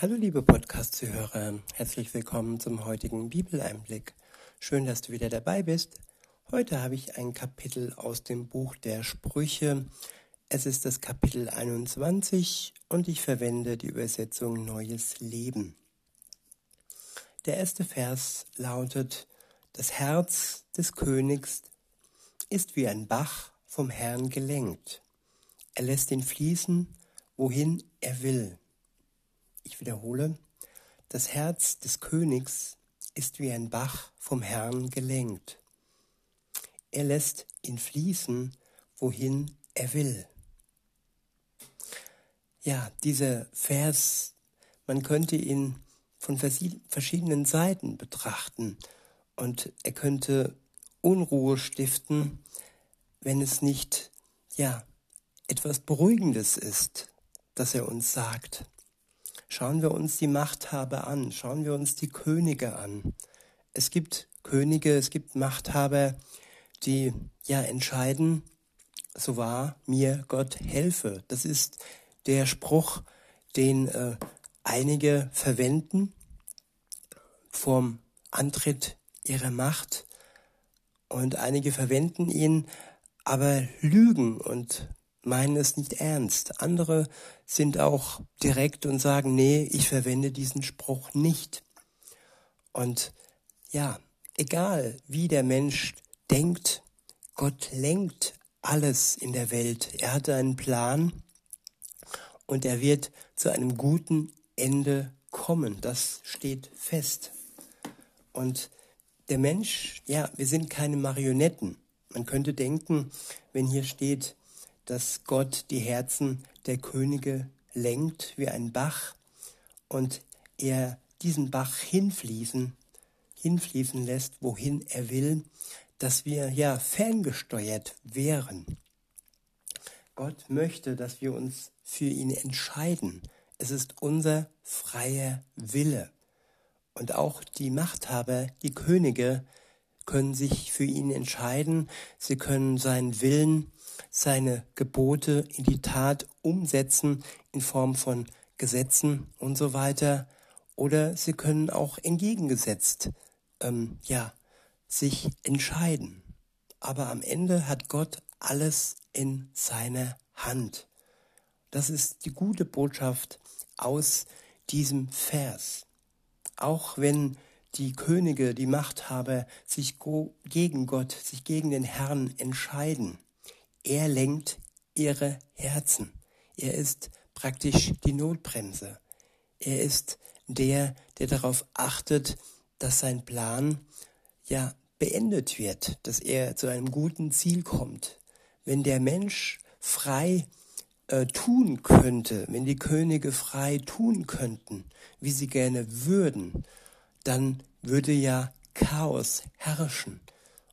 Hallo liebe Podcast-Zuhörer, herzlich willkommen zum heutigen Bibeleinblick. Schön, dass du wieder dabei bist. Heute habe ich ein Kapitel aus dem Buch der Sprüche. Es ist das Kapitel 21 und ich verwende die Übersetzung Neues Leben. Der erste Vers lautet, das Herz des Königs ist wie ein Bach vom Herrn gelenkt. Er lässt ihn fließen, wohin er will. Ich wiederhole, das Herz des Königs ist wie ein Bach vom Herrn gelenkt. Er lässt ihn fließen, wohin er will. Ja, dieser Vers, man könnte ihn von verschiedenen Seiten betrachten und er könnte Unruhe stiften, wenn es nicht, ja, etwas Beruhigendes ist, dass er uns sagt. Schauen wir uns die Machthaber an, schauen wir uns die Könige an. Es gibt Könige, es gibt Machthaber, die ja entscheiden, so wahr mir Gott helfe. Das ist der Spruch, den äh, einige verwenden vorm Antritt ihrer Macht und einige verwenden ihn, aber lügen und meinen es nicht ernst. Andere sind auch direkt und sagen, nee, ich verwende diesen Spruch nicht. Und ja, egal wie der Mensch denkt, Gott lenkt alles in der Welt. Er hat einen Plan und er wird zu einem guten Ende kommen. Das steht fest. Und der Mensch, ja, wir sind keine Marionetten. Man könnte denken, wenn hier steht, dass Gott die Herzen der Könige lenkt wie ein Bach und er diesen Bach hinfließen, hinfließen lässt, wohin er will, dass wir ja ferngesteuert wären. Gott möchte, dass wir uns für ihn entscheiden. Es ist unser freier Wille. Und auch die Machthaber, die Könige, können sich für ihn entscheiden. Sie können seinen Willen seine Gebote in die Tat umsetzen in Form von Gesetzen und so weiter. Oder sie können auch entgegengesetzt, ähm, ja, sich entscheiden. Aber am Ende hat Gott alles in seiner Hand. Das ist die gute Botschaft aus diesem Vers. Auch wenn die Könige, die Machthaber sich gegen Gott, sich gegen den Herrn entscheiden, er lenkt ihre Herzen. Er ist praktisch die Notbremse. Er ist der, der darauf achtet, dass sein Plan ja beendet wird, dass er zu einem guten Ziel kommt. Wenn der Mensch frei äh, tun könnte, wenn die Könige frei tun könnten, wie sie gerne würden, dann würde ja Chaos herrschen.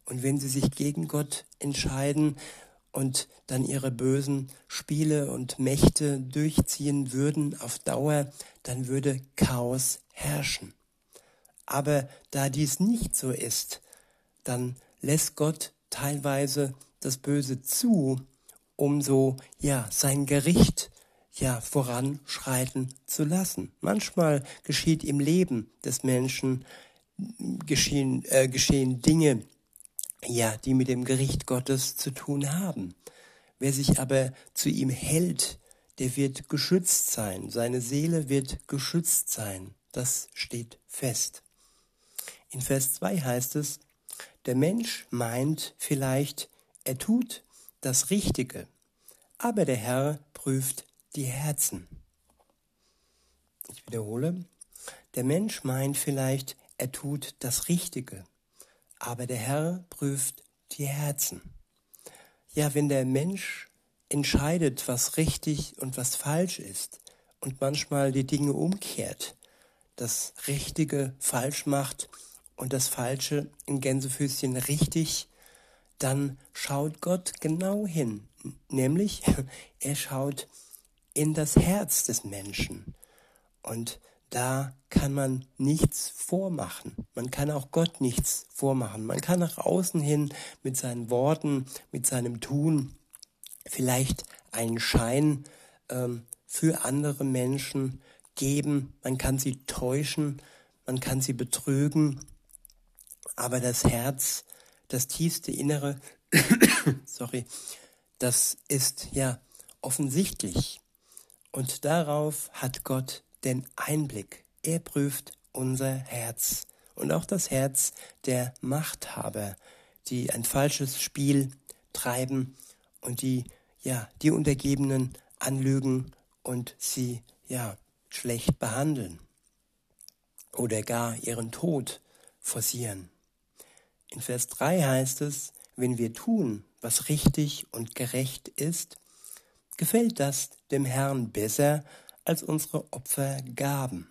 Und wenn sie sich gegen Gott entscheiden, und dann ihre bösen Spiele und Mächte durchziehen würden auf Dauer, dann würde Chaos herrschen. Aber da dies nicht so ist, dann lässt Gott teilweise das Böse zu, um so, ja, sein Gericht, ja, voranschreiten zu lassen. Manchmal geschieht im Leben des Menschen, geschehen, äh, geschehen Dinge, ja, die mit dem Gericht Gottes zu tun haben. Wer sich aber zu ihm hält, der wird geschützt sein. Seine Seele wird geschützt sein. Das steht fest. In Vers 2 heißt es, der Mensch meint vielleicht, er tut das Richtige, aber der Herr prüft die Herzen. Ich wiederhole, der Mensch meint vielleicht, er tut das Richtige, aber der Herr prüft die Herzen. Ja, wenn der Mensch entscheidet, was richtig und was falsch ist und manchmal die Dinge umkehrt, das Richtige falsch macht und das Falsche in Gänsefüßchen richtig, dann schaut Gott genau hin. Nämlich, er schaut in das Herz des Menschen. Und da kann man nichts vormachen. Man kann auch Gott nichts vormachen. Man kann nach außen hin mit seinen Worten, mit seinem Tun vielleicht einen Schein ähm, für andere Menschen geben, man kann sie täuschen, man kann sie betrügen, aber das Herz, das tiefste Innere, sorry, das ist ja offensichtlich. Und darauf hat Gott den Einblick. Er prüft unser Herz und auch das Herz der Machthaber, die ein falsches Spiel treiben und die ja die Untergebenen anlügen und sie ja schlecht behandeln oder gar ihren Tod forcieren. In Vers 3 heißt es, wenn wir tun, was richtig und gerecht ist, gefällt das dem Herrn besser als unsere Opfergaben.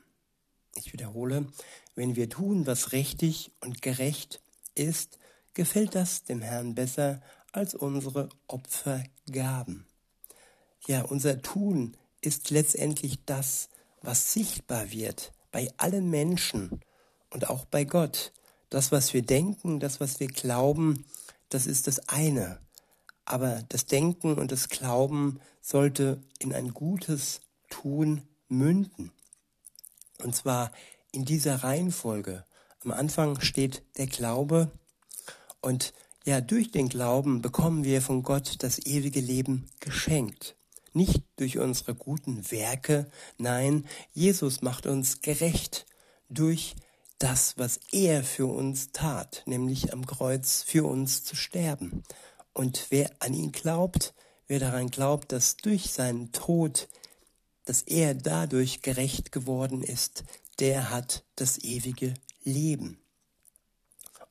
Ich wiederhole, wenn wir tun, was richtig und gerecht ist, gefällt das dem Herrn besser als unsere Opfergaben. Ja, unser Tun ist letztendlich das, was sichtbar wird bei allen Menschen und auch bei Gott. Das, was wir denken, das, was wir glauben, das ist das eine. Aber das Denken und das Glauben sollte in ein gutes Tun münden. Und zwar in dieser Reihenfolge. Am Anfang steht der Glaube und ja, durch den Glauben bekommen wir von Gott das ewige Leben geschenkt. Nicht durch unsere guten Werke, nein, Jesus macht uns gerecht durch das, was er für uns tat, nämlich am Kreuz für uns zu sterben. Und wer an ihn glaubt, wer daran glaubt, dass durch seinen Tod, dass er dadurch gerecht geworden ist, der hat das ewige Leben.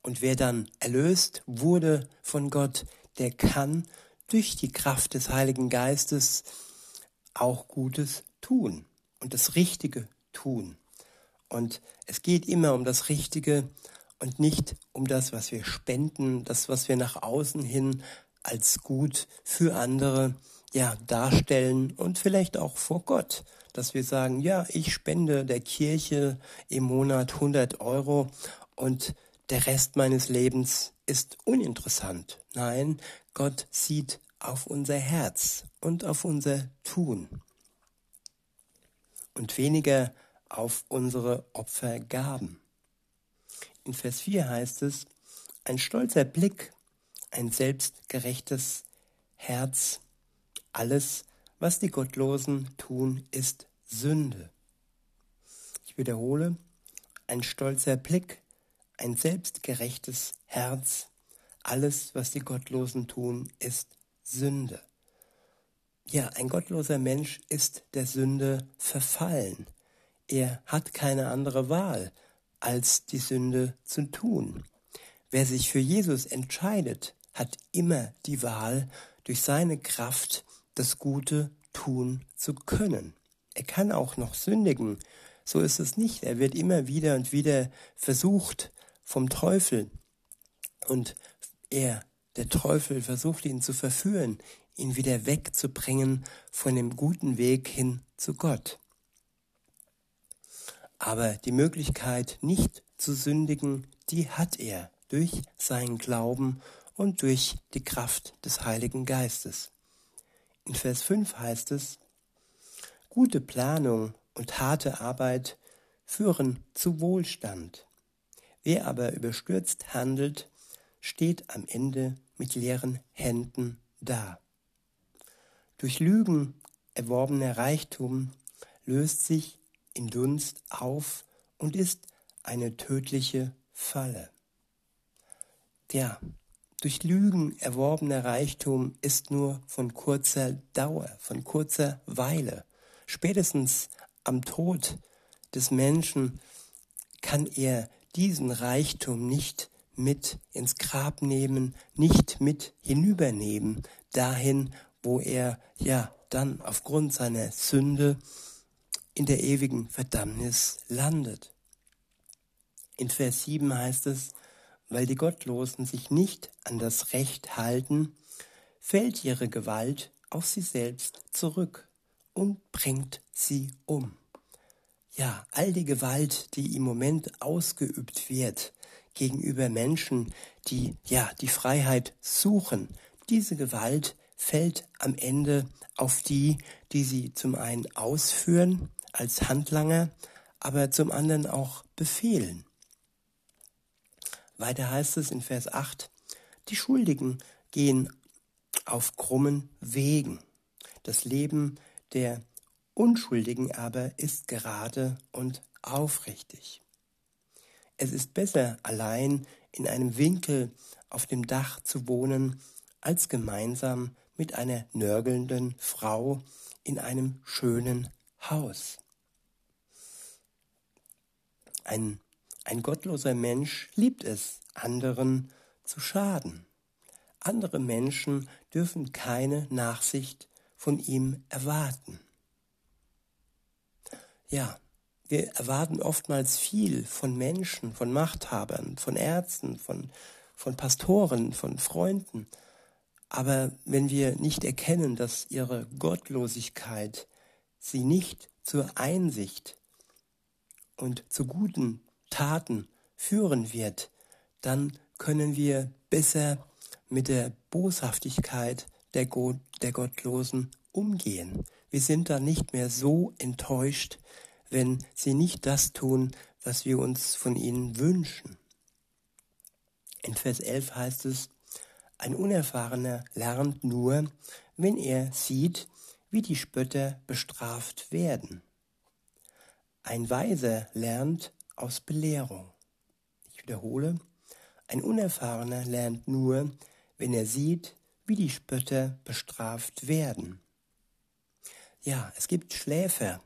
Und wer dann erlöst wurde von Gott, der kann durch die Kraft des Heiligen Geistes auch Gutes tun und das Richtige tun. Und es geht immer um das Richtige und nicht um das, was wir spenden, das, was wir nach außen hin als gut für andere ja darstellen und vielleicht auch vor Gott, dass wir sagen, ja, ich spende der Kirche im Monat 100 Euro und der Rest meines Lebens ist uninteressant. Nein, Gott sieht auf unser Herz und auf unser Tun und weniger auf unsere Opfergaben. In Vers 4 heißt es, ein stolzer Blick, ein selbstgerechtes Herz, alles, was die Gottlosen tun, ist Sünde. Ich wiederhole, ein stolzer Blick, ein selbstgerechtes Herz, alles, was die Gottlosen tun, ist Sünde. Ja, ein gottloser Mensch ist der Sünde verfallen. Er hat keine andere Wahl, als die Sünde zu tun. Wer sich für Jesus entscheidet, hat immer die Wahl, durch seine Kraft das Gute tun zu können. Er kann auch noch sündigen, so ist es nicht. Er wird immer wieder und wieder versucht vom Teufel. Und er, der Teufel, versucht ihn zu verführen, ihn wieder wegzubringen von dem guten Weg hin zu Gott. Aber die Möglichkeit, nicht zu sündigen, die hat er durch seinen Glauben und durch die Kraft des Heiligen Geistes. In Vers 5 heißt es, gute Planung und harte Arbeit führen zu Wohlstand. Wer aber überstürzt handelt, steht am Ende mit leeren Händen da. Durch Lügen erworbener Reichtum löst sich in Dunst auf und ist eine tödliche Falle. Ja, durch Lügen erworbener Reichtum ist nur von kurzer Dauer, von kurzer Weile. Spätestens am Tod des Menschen kann er diesen Reichtum nicht mit ins Grab nehmen, nicht mit hinübernehmen, dahin, wo er ja dann aufgrund seiner Sünde in der ewigen Verdammnis landet. In Vers 7 heißt es, weil die Gottlosen sich nicht an das Recht halten, fällt ihre Gewalt auf sie selbst zurück und bringt sie um. Ja, all die Gewalt, die im Moment ausgeübt wird gegenüber Menschen, die ja die Freiheit suchen, diese Gewalt fällt am Ende auf die, die sie zum einen ausführen, als Handlanger, aber zum anderen auch befehlen. Weiter heißt es in Vers 8, die Schuldigen gehen auf krummen Wegen. Das Leben der Unschuldigen aber ist gerade und aufrichtig. Es ist besser, allein in einem Winkel auf dem Dach zu wohnen, als gemeinsam mit einer nörgelnden Frau in einem schönen Haus. Ein, ein gottloser Mensch liebt es, anderen zu schaden. Andere Menschen dürfen keine Nachsicht von ihm erwarten. Ja, wir erwarten oftmals viel von Menschen, von Machthabern, von Ärzten, von, von Pastoren, von Freunden. Aber wenn wir nicht erkennen, dass ihre Gottlosigkeit sie nicht zur Einsicht und zu guten Taten führen wird, dann können wir besser mit der Boshaftigkeit der, Go der Gottlosen umgehen. Wir sind da nicht mehr so enttäuscht, wenn sie nicht das tun, was wir uns von ihnen wünschen. In Vers 11 heißt es, ein Unerfahrener lernt nur, wenn er sieht, wie die Spötter bestraft werden. Ein Weiser lernt aus Belehrung. Ich wiederhole, ein Unerfahrener lernt nur, wenn er sieht, wie die Spötter bestraft werden. Ja, es gibt Schläfer,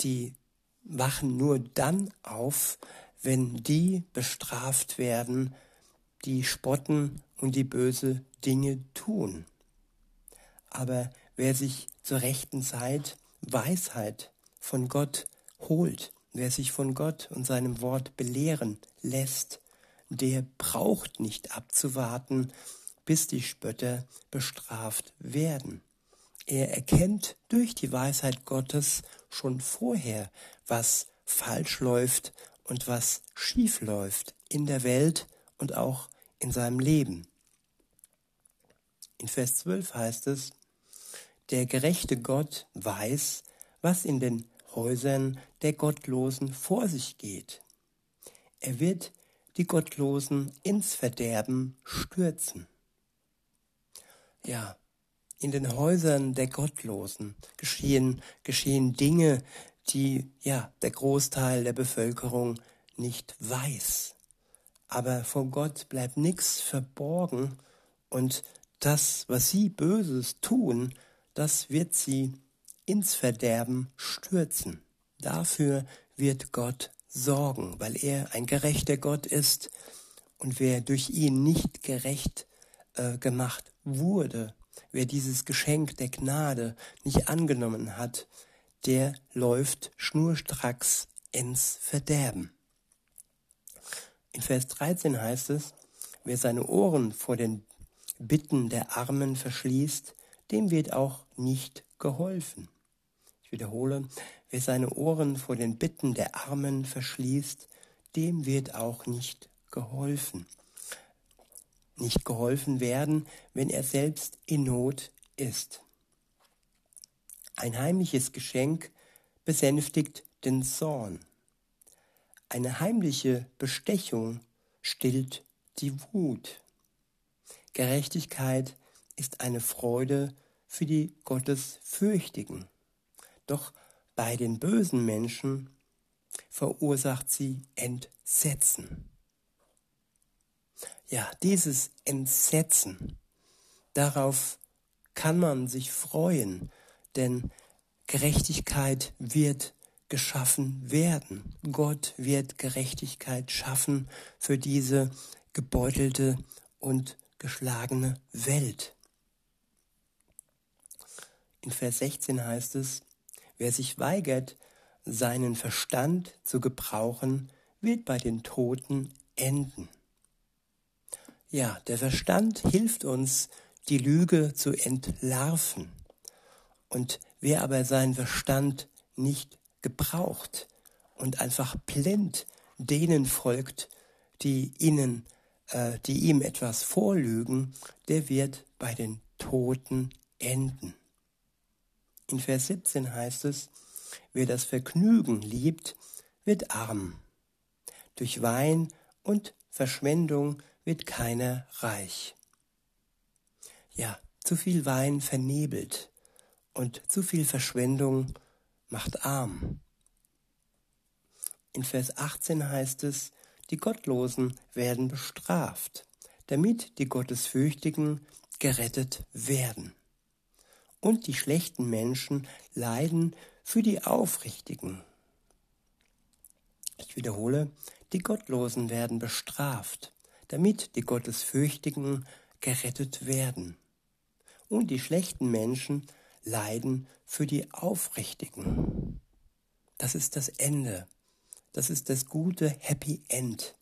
die wachen nur dann auf, wenn die bestraft werden, die spotten und die böse Dinge tun. Aber wer sich zur rechten Zeit Weisheit von Gott holt, wer sich von Gott und seinem Wort belehren lässt, der braucht nicht abzuwarten, bis die Spötter bestraft werden. Er erkennt durch die Weisheit Gottes schon vorher, was falsch läuft und was schief läuft in der Welt und auch in seinem Leben. In Vers 12 heißt es, der gerechte Gott weiß, was in den Häusern der Gottlosen vor sich geht. Er wird die Gottlosen ins Verderben stürzen. Ja, in den Häusern der Gottlosen geschehen, geschehen Dinge, die ja der Großteil der Bevölkerung nicht weiß. Aber vor Gott bleibt nichts verborgen und das, was sie Böses tun, das wird sie ins Verderben stürzen. Dafür wird Gott sorgen, weil er ein gerechter Gott ist und wer durch ihn nicht gerecht äh, gemacht wurde, wer dieses Geschenk der Gnade nicht angenommen hat, der läuft schnurstracks ins Verderben. In Vers 13 heißt es, wer seine Ohren vor den Bitten der Armen verschließt, dem wird auch nicht geholfen. Wiederhole, wer seine Ohren vor den Bitten der Armen verschließt, dem wird auch nicht geholfen. Nicht geholfen werden, wenn er selbst in Not ist. Ein heimliches Geschenk besänftigt den Zorn. Eine heimliche Bestechung stillt die Wut. Gerechtigkeit ist eine Freude für die Gottesfürchtigen. Doch bei den bösen Menschen verursacht sie Entsetzen. Ja, dieses Entsetzen, darauf kann man sich freuen, denn Gerechtigkeit wird geschaffen werden. Gott wird Gerechtigkeit schaffen für diese gebeutelte und geschlagene Welt. In Vers 16 heißt es, wer sich weigert, seinen Verstand zu gebrauchen, wird bei den Toten enden. Ja, der Verstand hilft uns, die Lüge zu entlarven. Und wer aber seinen Verstand nicht gebraucht und einfach blind denen folgt, die ihnen, äh, die ihm etwas vorlügen, der wird bei den Toten enden. In Vers 17 heißt es, Wer das Vergnügen liebt, wird arm. Durch Wein und Verschwendung wird keiner reich. Ja, zu viel Wein vernebelt und zu viel Verschwendung macht arm. In Vers 18 heißt es, die Gottlosen werden bestraft, damit die Gottesfürchtigen gerettet werden. Und die schlechten Menschen leiden für die Aufrichtigen. Ich wiederhole, die Gottlosen werden bestraft, damit die Gottesfürchtigen gerettet werden. Und die schlechten Menschen leiden für die Aufrichtigen. Das ist das Ende. Das ist das gute Happy End.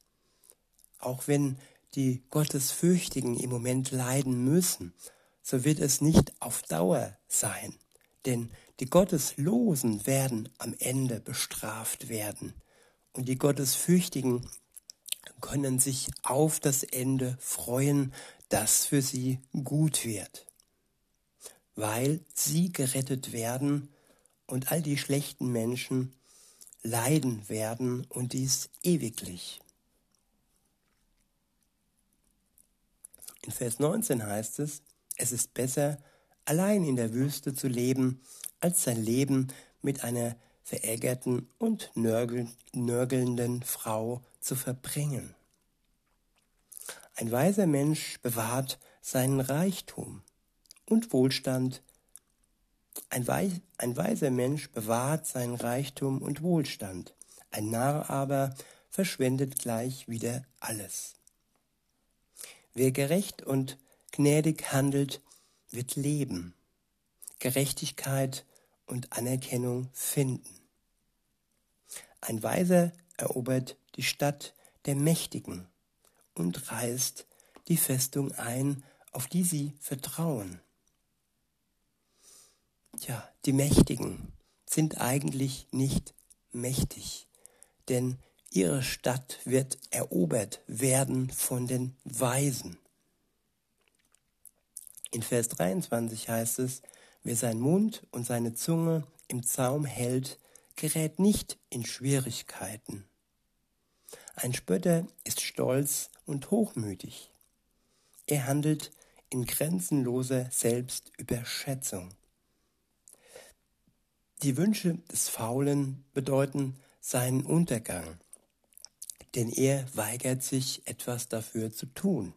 Auch wenn die Gottesfürchtigen im Moment leiden müssen, so wird es nicht auf Dauer sein. Denn die Gotteslosen werden am Ende bestraft werden. Und die Gottesfürchtigen können sich auf das Ende freuen, das für sie gut wird. Weil sie gerettet werden und all die schlechten Menschen leiden werden und dies ewiglich. In Vers 19 heißt es, es ist besser, allein in der Wüste zu leben, als sein Leben mit einer verärgerten und nörgelnden Frau zu verbringen. Ein weiser Mensch bewahrt seinen Reichtum und Wohlstand. Ein, Wei ein weiser Mensch bewahrt seinen Reichtum und Wohlstand. Ein Narr aber verschwendet gleich wieder alles. Wer gerecht und gnädig handelt, wird leben, Gerechtigkeit und Anerkennung finden. Ein Weiser erobert die Stadt der Mächtigen und reißt die Festung ein, auf die sie vertrauen. Tja, die Mächtigen sind eigentlich nicht mächtig, denn ihre Stadt wird erobert werden von den Weisen. In Vers 23 heißt es, wer seinen Mund und seine Zunge im Zaum hält, gerät nicht in Schwierigkeiten. Ein Spötter ist stolz und hochmütig. Er handelt in grenzenloser Selbstüberschätzung. Die Wünsche des Faulen bedeuten seinen Untergang, denn er weigert sich, etwas dafür zu tun.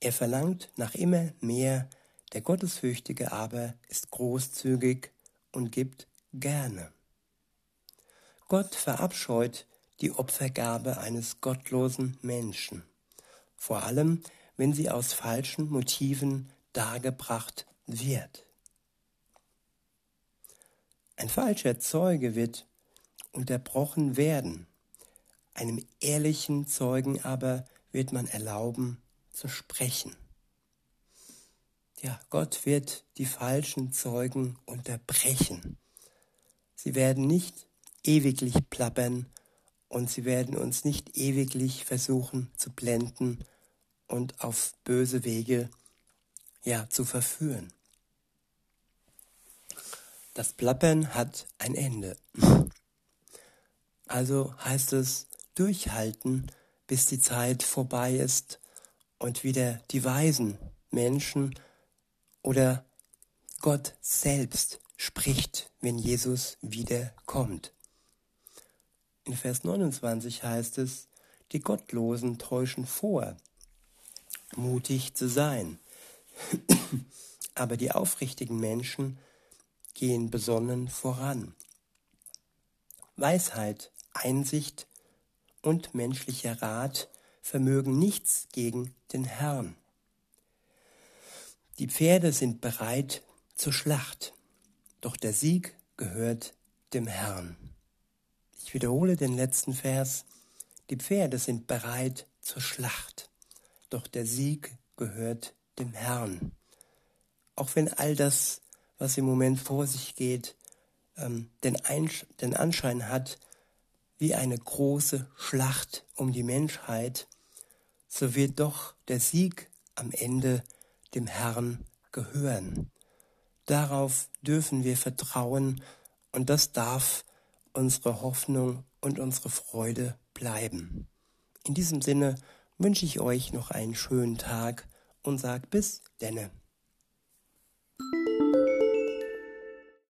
Er verlangt nach immer mehr, der Gottesfürchtige aber ist großzügig und gibt gerne. Gott verabscheut die Opfergabe eines gottlosen Menschen, vor allem wenn sie aus falschen Motiven dargebracht wird. Ein falscher Zeuge wird unterbrochen werden, einem ehrlichen Zeugen aber wird man erlauben, zu sprechen. Ja, Gott wird die falschen Zeugen unterbrechen. Sie werden nicht ewiglich plappern und sie werden uns nicht ewiglich versuchen zu blenden und auf böse Wege ja zu verführen. Das Plappern hat ein Ende. Also heißt es durchhalten, bis die Zeit vorbei ist und wieder die weisen Menschen oder Gott selbst spricht, wenn Jesus wiederkommt. In Vers 29 heißt es, die Gottlosen täuschen vor, mutig zu sein. Aber die aufrichtigen Menschen gehen besonnen voran. Weisheit, Einsicht und menschlicher Rat vermögen nichts gegen den Herrn. Die Pferde sind bereit zur Schlacht, doch der Sieg gehört dem Herrn. Ich wiederhole den letzten Vers. Die Pferde sind bereit zur Schlacht, doch der Sieg gehört dem Herrn. Auch wenn all das, was im Moment vor sich geht, ähm, den, den Anschein hat wie eine große Schlacht um die Menschheit, so wird doch der Sieg am Ende dem Herrn gehören. Darauf dürfen wir vertrauen und das darf unsere Hoffnung und unsere Freude bleiben. In diesem Sinne wünsche ich euch noch einen schönen Tag und sag bis denne.